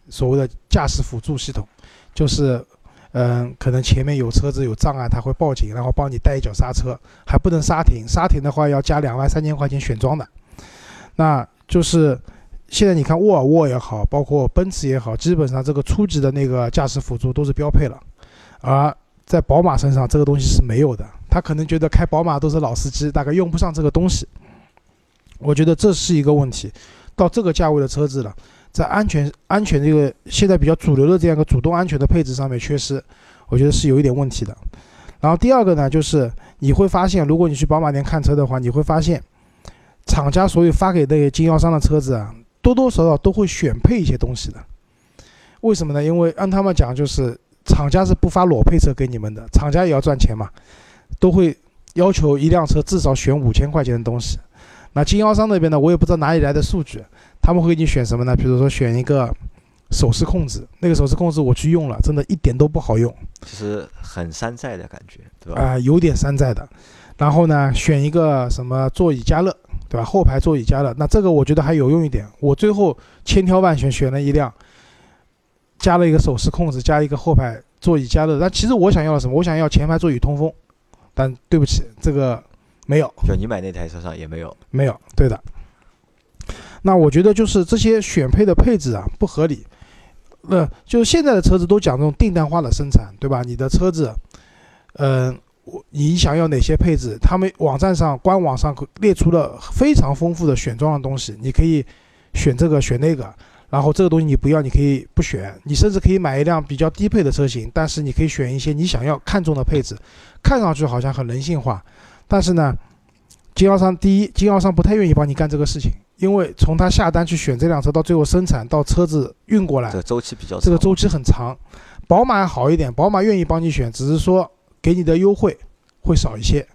S2: 所谓的驾驶辅助系统。就是，嗯，可能前面有车子有障碍，他会报警，然后帮你带一脚刹车，还不能刹停，刹停的话要加两万三千块钱选装的。那就是现在你看沃尔沃也好，包括奔驰也好，基本上这个初级的那个驾驶辅助都是标配了，而在宝马身上这个东西是没有的。他可能觉得开宝马都是老司机，大概用不上这个东西。我觉得这是一个问题，到这个价位的车子了。在安全安全这个现在比较主流的这样一个主动安全的配置上面缺失，我觉得是有一点问题的。然后第二个呢，就是你会发现，如果你去宝马店看车的话，你会发现，厂家所有发给那些经销商的车子啊，多多少少都会选配一些东西的。为什么呢？因为按他们讲，就是厂家是不发裸配车给你们的，厂家也要赚钱嘛，都会要求一辆车至少选五千块钱的东西。那经销商那边呢，我也不知道哪里来的数据，他们会给你选什么呢？比如说选一个手势控制，那个手势控制我去用了，真的一点都不好用，
S1: 其实很山寨的感觉，对吧？
S2: 啊、有点山寨的。然后呢，选一个什么座椅加热，对吧？后排座椅加热，那这个我觉得还有用一点。我最后千挑万选选了一辆，加了一个手势控制，加一个后排座椅加热。但其实我想要的什么？我想要前排座椅通风，但对不起，这个没有。
S1: 就你买那台车上也没有，
S2: 没有，对的。那我觉得就是这些选配的配置啊不合理。呃，就是现在的车子都讲这种订单化的生产，对吧？你的车子，嗯、我你想要哪些配置？他们网站上官网上列出了非常丰富的选装的东西，你可以选这个选那个，然后这个东西你不要，你可以不选，你甚至可以买一辆比较低配的车型，但是你可以选一些你想要看中的配置，看上去好像很人性化，但是呢，经销商第一，经销商不太愿意帮你干这个事情，因为从他下单去选这辆车到最后生产到车子运过来
S1: 这，个周期比较长。
S2: 这个周期很长。宝马好一点，宝马愿意帮你选，只是说给你的优惠会少一些。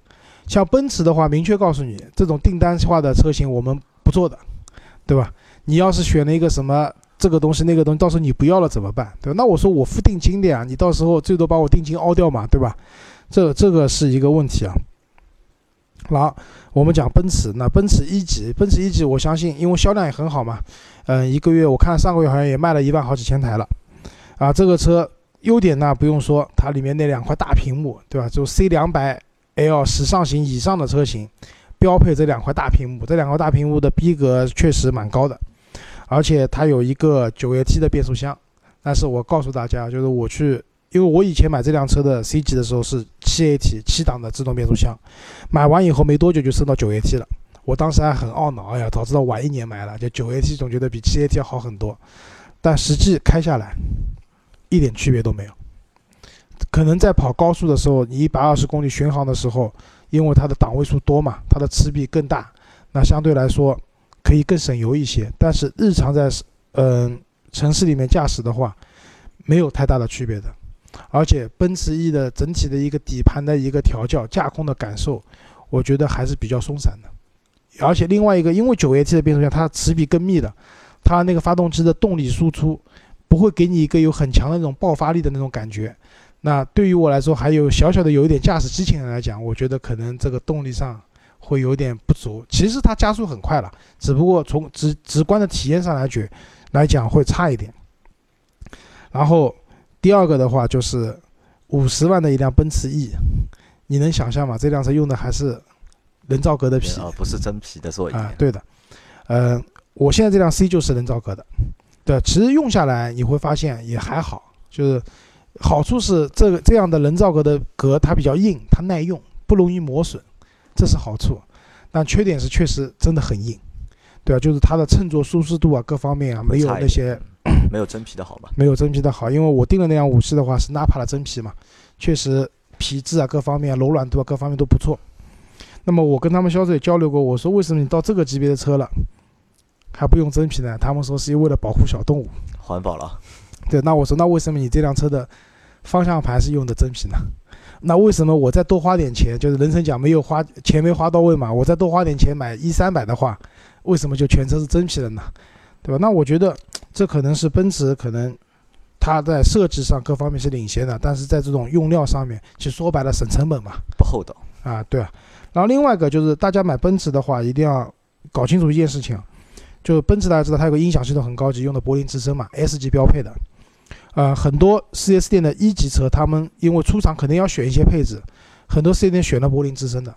S2: 像奔驰的话，明确告诉你，这种订单化的车型我们不做的，对吧？你要是选了一个什么这个东西那个东西，到时候你不要了怎么办？对吧？那我说我付定金的呀，你到时候最多把我定金凹掉嘛，对吧？这这个是一个问题啊。然后我们讲奔驰，那奔驰一级，奔驰一级，我相信因为销量也很好嘛，嗯、一个月我看上个月好像也卖了一万好几千台了，啊，这个车优点呢不用说，它里面那两块大屏幕，对吧？就 C 两百 L 时尚型以上的车型，标配这两块大屏幕，这两块大屏幕的逼格确实蛮高的，而且它有一个九 AT 的变速箱，但是我告诉大家，就是我去，因为我以前买这辆车的 C 级的时候是七 AT 七档的自动变速箱，买完以后没多久就升到九 AT 了，我当时还很懊恼，哎呀，早知道晚一年买了，就九 AT 总觉得比七 AT 要好很多，但实际开下来一点区别都没有。可能在跑高速的时候，你一百二十公里巡航的时候，因为它的档位数多嘛，它的齿比更大，那相对来说可以更省油一些。但是日常在嗯、城市里面驾驶的话，没有太大的区别的。而且奔驰 E 的整体的一个底盘的一个调教、驾控的感受，我觉得还是比较松散的。而且另外一个，因为九 AT 的变速箱它齿比更密的，它那个发动机的动力输出不会给你一个有很强的那种爆发力的那种感觉。那对于我来说，还有小小的有一点驾驶激情的来讲，我觉得可能这个动力上会有点不足。其实它加速很快了，只不过从直直观的体验上来觉来讲会差一点。然后第二个的话就是五十万的一辆奔驰 E，你能想象吗？这辆车用的还是人造革的皮。
S1: 啊，不是真皮的座椅。
S2: 啊，对的，呃，我现在这辆 C 就是人造革的，对，其实用下来你会发现也还好，就是好处是这个这样的人造革的革它比较硬，它耐用，不容易磨损，这是好处，但缺点是确实真的很硬，对啊，就是它的乘坐舒适度啊各方面啊没有那些
S1: 没有真皮的好嘛。
S2: 没有真皮的好，因为我订的那辆五系的话是 Napa 的真皮嘛，确实皮质啊各方面、柔软度啊各方面都不错。那么我跟他们销售也交流过，我说为什么你到这个级别的车了还不用真皮呢？他们说是因为为了保护小动物。
S1: 环保了，
S2: 对，那我说那为什么你这辆车的方向盘是用的真皮呢？那为什么我再多花点钱，就是人生讲没有花钱没花到位嘛，我再多花点钱买一三百的话，为什么就全车是真皮的呢？对吧？那我觉得这可能是奔驰可能它在设计上各方面是领先的，但是在这种用料上面，其实说白了省成本嘛。
S1: 不厚道。
S2: 啊，对啊。然后另外一个就是大家买奔驰的话，一定要搞清楚一件事情，就是奔驰大家知道它有个音响系统很高级，用的柏林之声嘛，S 级标配的。呃，很多 4S 店的一级车，他们因为出厂肯定要选一些配置，很多 4S 店选了柏林之声的，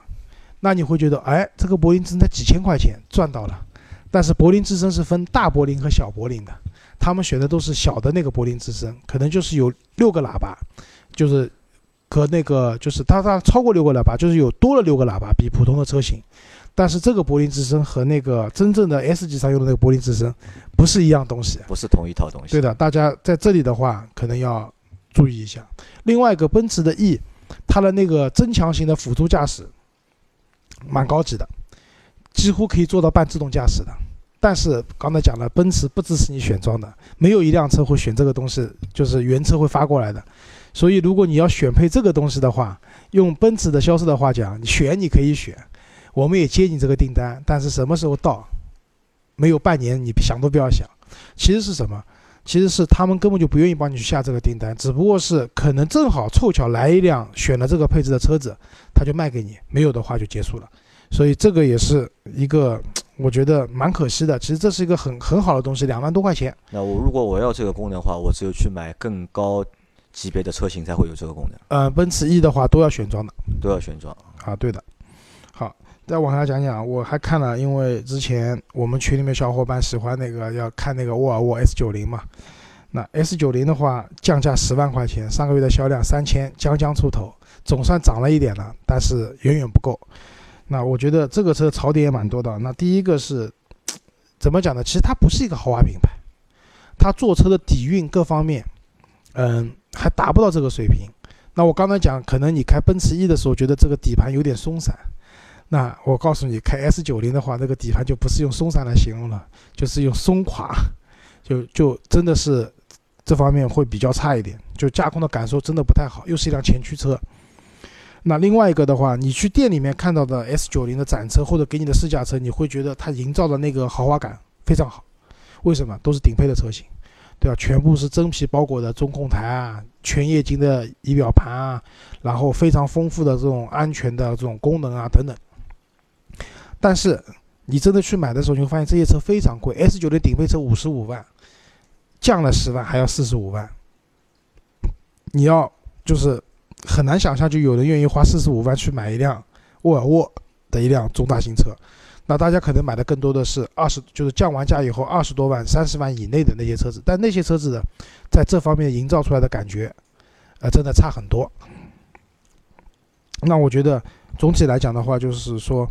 S2: 那你会觉得，哎，这个柏林之声才几千块钱赚到了，但是柏林之声是分大柏林和小柏林的，他们选的都是小的那个柏林之声，可能就是有六个喇叭，就是和那个就是它它超过六个喇叭，就是有多了六个喇叭，比普通的车型。但是这个柏林之声和那个真正的 S 级上用的那个柏林之声不是一样东西。
S1: 不是同一套东西。
S2: 对的，大家在这里的话可能要注意一下。另外一个奔驰的 E，它的那个增强型的辅助驾驶蛮高级的，几乎可以做到半自动驾驶的。但是刚才讲了，奔驰不支持你选装的，没有一辆车会选这个东西，就是原车会发过来的。所以如果你要选配这个东西的话，用奔驰的销售的话讲，选你可以选，我们也接你这个订单，但是什么时候到，没有半年，你想都不要想。其实是什么？其实是他们根本就不愿意帮你去下这个订单，只不过是可能正好凑巧来一辆选了这个配置的车子，他就卖给你，没有的话就结束了。所以这个也是一个我觉得蛮可惜的。其实这是一个很很好的东西，两万多块钱。
S1: 那我如果我要这个功能的话，我只有去买更高级别的车型才会有这个功能。
S2: 呃，奔驰 E 的话都要选装的，
S1: 都要选装
S2: 啊，对的。再往下讲讲，我还看了，因为之前我们群里面小伙伴喜欢那个要看那个沃尔沃 S 九零嘛。那 S 九零的话降价十万块钱，上个月的销量三千，将将出头，总算涨了一点了，但是远远不够。那我觉得这个车槽点也蛮多的。那第一个是 怎么讲呢？其实它不是一个豪华品牌，它做车的底蕴各方面，嗯，还达不到这个水平。那我刚才讲，可能你开奔驰 E 的时候觉得这个底盘有点松散，那我告诉你，开 S 九零的话，那个底盘就不是用松散来形容了，就是用松垮，就就真的是这方面会比较差一点，就驾控的感受真的不太好，又是一辆前驱车。那另外一个的话，你去店里面看到的 S 九零的展车或者给你的试驾车，你会觉得它营造的那个豪华感非常好。为什么？都是顶配的车型，对吧？全部是真皮包裹的中控台啊，全液晶的仪表盘啊，然后非常丰富的这种安全的这种功能啊等等。但是你真的去买的时候，你会发现这些车非常贵。S 九零顶配车五十五万，降了十万还要四十五万。你要就是。很难想象，就有人愿意花四十五万去买一辆沃尔沃的一辆中大型车。那大家可能买的更多的是二十，就是降完价以后二十多万、三十万以内的那些车子。但那些车子的在这方面营造出来的感觉，呃，真的差很多。那我觉得总体来讲的话，就是说，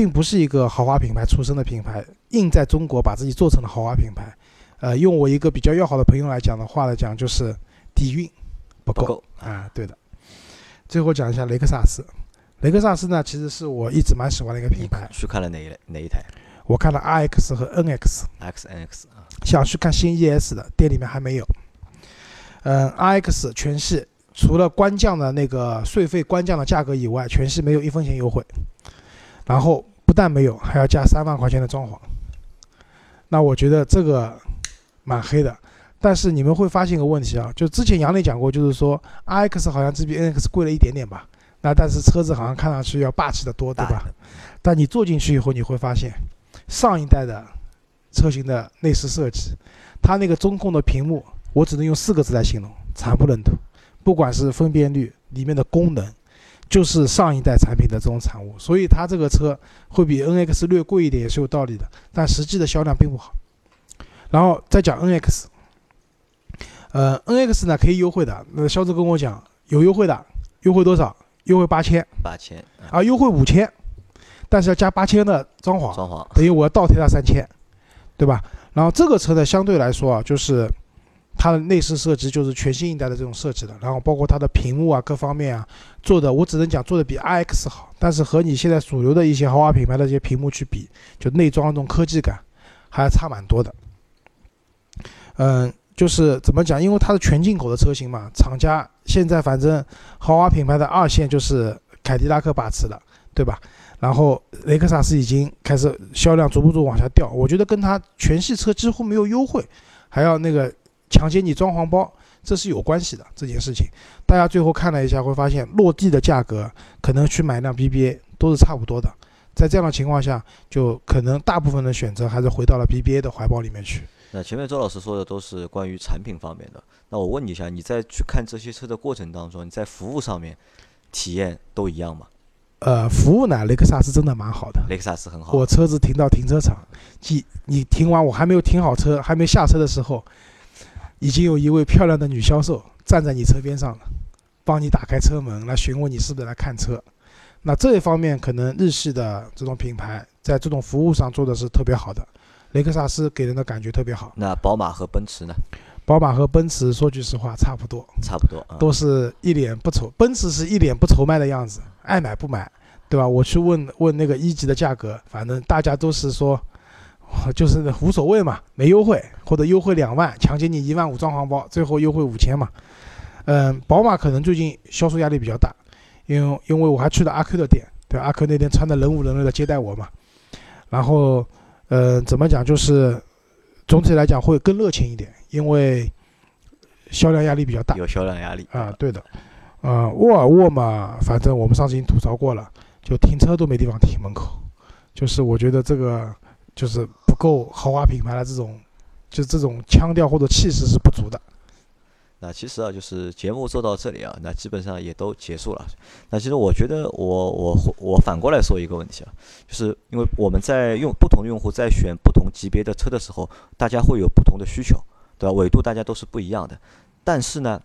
S2: 并不是一个豪华品牌出身的品牌，硬在中国把自己做成了豪华品牌。呃，用我一个比较要好的朋友来讲的话来讲，就是底蕴不够啊。对的。最后讲一下雷克萨斯，雷克萨斯呢，其实是我一直蛮喜欢的一个品牌。
S1: 去看了哪一哪一台？
S2: 我看了 RX 和 NX。
S1: X NX 啊。
S2: 想去看新 ES 的，店里面还没有。嗯，RX 全系除了官降的那个税费官降的价格以外，全系没有一分钱优惠。然后不但没有，还要加三万块钱的装潢。那我觉得这个蛮黑的。但是你们会发现一个问题啊，就之前杨磊讲过，就是说 R X 好像只比 N X 贵了一点点吧，那但是车子好像看上去要霸气的多，对吧？但你坐进去以后，你会发现，上一代的车型的内饰设计，它那个中控的屏幕，我只能用四个字来形容：惨不忍睹。不管是分辨率里面的功能，就是上一代产品的这种产物，所以它这个车会比 N X 略贵一点也是有道理的，但实际的销量并不好。然后再讲 N X。呃，N X 呢可以优惠的，那销售跟我讲有优惠的，优惠多少？优惠八千，
S1: 八千
S2: 啊，优惠五千，但是要加八千的装潢，
S1: 装潢
S2: 等于我要倒贴他三千，对吧？然后这个车呢，相对来说啊，就是它的内饰设计就是全新一代的这种设计的，然后包括它的屏幕啊各方面啊做的，我只能讲做的比 I X 好，但是和你现在主流的一些豪华品牌的这些屏幕去比，就内装这种科技感还差蛮多的，嗯。就是怎么讲？因为它是全进口的车型嘛，厂家现在反正豪华品牌的二线就是凯迪拉克把持的，对吧？然后雷克萨斯已经开始销量逐步逐步往下掉，我觉得跟它全系车几乎没有优惠，还要那个抢劫你装黄包，这是有关系的这件事情。大家最后看了一下，会发现落地的价格可能去买辆 BBA 都是差不多的，在这样的情况下，就可能大部分的选择还是回到了 BBA 的怀抱里面去。
S1: 那前面周老师说的都是关于产品方面的，那我问你一下，你在去看这些车的过程当中，你在服务上面体验都一样吗？
S2: 呃，服务呢，雷克萨斯真的蛮好的，
S1: 雷克萨斯很好。
S2: 我车子停到停车场，即你停完，我还没有停好车，还没下车的时候，已经有一位漂亮的女销售站在你车边上了，帮你打开车门来询问你是不是来看车。那这一方面可能日系的这种品牌在这种服务上做的是特别好的。雷克萨斯给人的感觉特别好。
S1: 那宝马和奔驰呢？
S2: 宝马和奔驰说句实话差不多，
S1: 差不多，
S2: 都是一脸不愁。奔驰是一脸不愁卖的样子，爱买不买，对吧？我去问问那个一级的价格，反正大家都是说，就是无所谓嘛，没优惠或者优惠两万，强奸你一万五装潢包，最后优惠五千嘛。嗯，宝马可能最近销售压力比较大，因为因为我还去了阿 Q 的店，对，阿 Q 那天穿的人五人六的接待我嘛。然后，呃，怎么讲就是总体来讲会更热情一点，因为销量压力比较大。
S1: 有销量压力
S2: 啊，对的。啊，沃尔沃嘛，反正我们上次已经吐槽过了，就停车都没地方停门口，就是我觉得这个就是够豪华品牌的这种，就这种腔调或者气势是不足的。
S1: 那其实啊，就是节目做到这里啊，那基本上也都结束了。那其实我觉得，我我我反过来说一个问题啊，就是因为我们在用不同用户在选不同级别的车的时候，大家会有不同的需求，对吧？纬度大家都是不一样的。但是呢，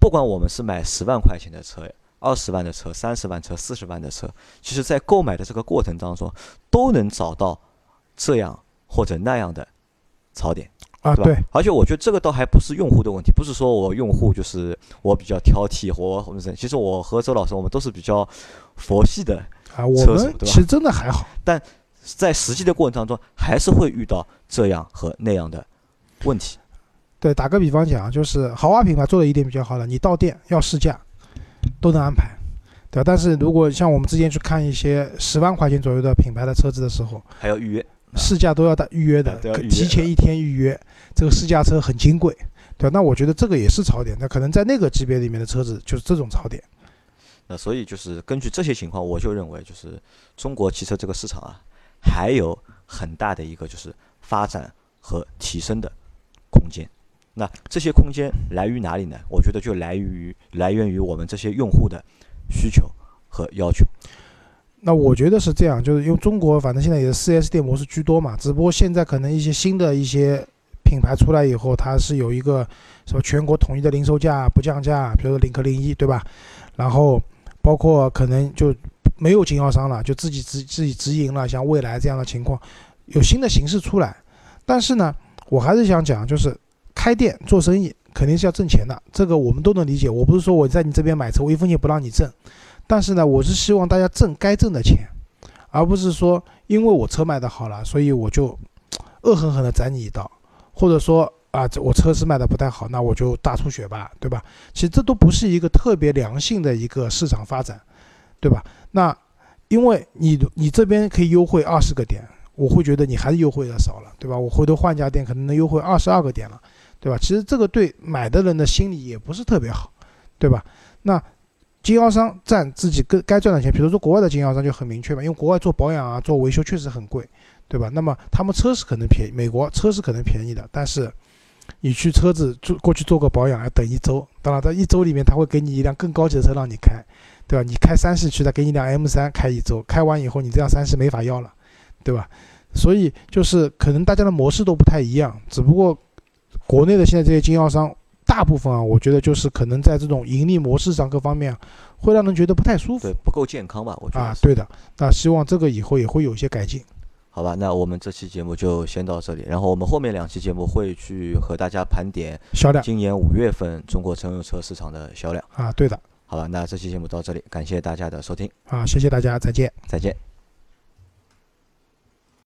S1: 不管我们是买十万块钱的车、二十万的车、三十万车、四十万的车，其实在购买的这个过程当中，都能找到这样或者那样的槽点，
S2: 啊，
S1: 对吧？而且我觉得这个倒还不是用户的问题，不是说我用户就是我比较挑剔或或者其实我和周老师我们都是比较佛系的
S2: 啊，我们其实真的还好。
S1: 但在实际的过程当中，还是会遇到这样和那样的问题。
S2: 对，打个比方讲，就是豪华品牌做的一点比较好的，你到店要试驾，都能安排，对吧？但是如果像我们之前去看一些十万块钱左右的品牌的车子的时候，
S1: 还要预约，
S2: 试驾都要打预约的提前一天预约，这个试驾车很金贵，对吧？那我觉得这个也是槽点，那可能在那个级别里面的车子就是这种槽点。
S1: 那所以就是根据这些情况，我就认为就是中国汽车这个市场啊，还有很大的一个就是发展和提升的空间。那这些空间来于哪里呢？我觉得就来于来源于我们这些用户的需求和要求。
S2: 那我觉得是这样，就是因为中国反正现在也是 4S 店模式居多嘛，只不过现在可能一些新的一些品牌出来以后，它是有一个什么全国统一的零售价不降价，比如说领克零一，对吧？然后包括可能就没有经销商了，就自己直自己直营了，像蔚来这样的情况，有新的形式出来。但是呢，我还是想讲，就是开店做生意肯定是要挣钱的，这个我们都能理解。我不是说我在你这边买车，我一分钱不让你挣。但是呢，我是希望大家挣该挣的钱，而不是说因为我车卖的好了，所以我就恶狠狠的宰你一刀，或者说啊，这我车是卖的不太好，那我就大出血吧，对吧？其实这都不是一个特别良性的一个市场发展，对吧？那因为你你这边可以优惠二十个点，我会觉得你还是优惠的少了，对吧？我回头换家店可能能优惠二十二个点了，对吧？其实这个对买的人的心理也不是特别好，对吧？那经销商占自己该该赚的钱，比如说国外的经销商就很明确嘛，因为国外做保养啊、做维修确实很贵，对吧？那么他们车是可能便宜，美国车是可能便宜的，但是你去车子做过去做个保养要等一周，当然在一周里面他会给你一辆更高级的车让你开，对吧？你开三系去，他给你辆 M 三开一周，开完以后你这辆三系没法要了，对吧？所以就是可能大家的模式都不太一样，只不过国内的现在这些经销商。大部分啊，我觉得就是可能在这种盈利模式上各方面啊，会让人觉得不太舒服
S1: 对，不够健康吧？我觉得
S2: 啊。对的，那希望这个以后也会有一些改进。
S1: 好吧，那我们这期节目就先到这里，然后我们后面两期节目会去和大家盘点
S2: 销量
S1: 今年五月份中国乘用车市场的销量。
S2: 啊，对的
S1: 好吧，那这期节目到这里，感谢大家的收听，
S2: 啊，谢谢大家，再见。
S1: 再见。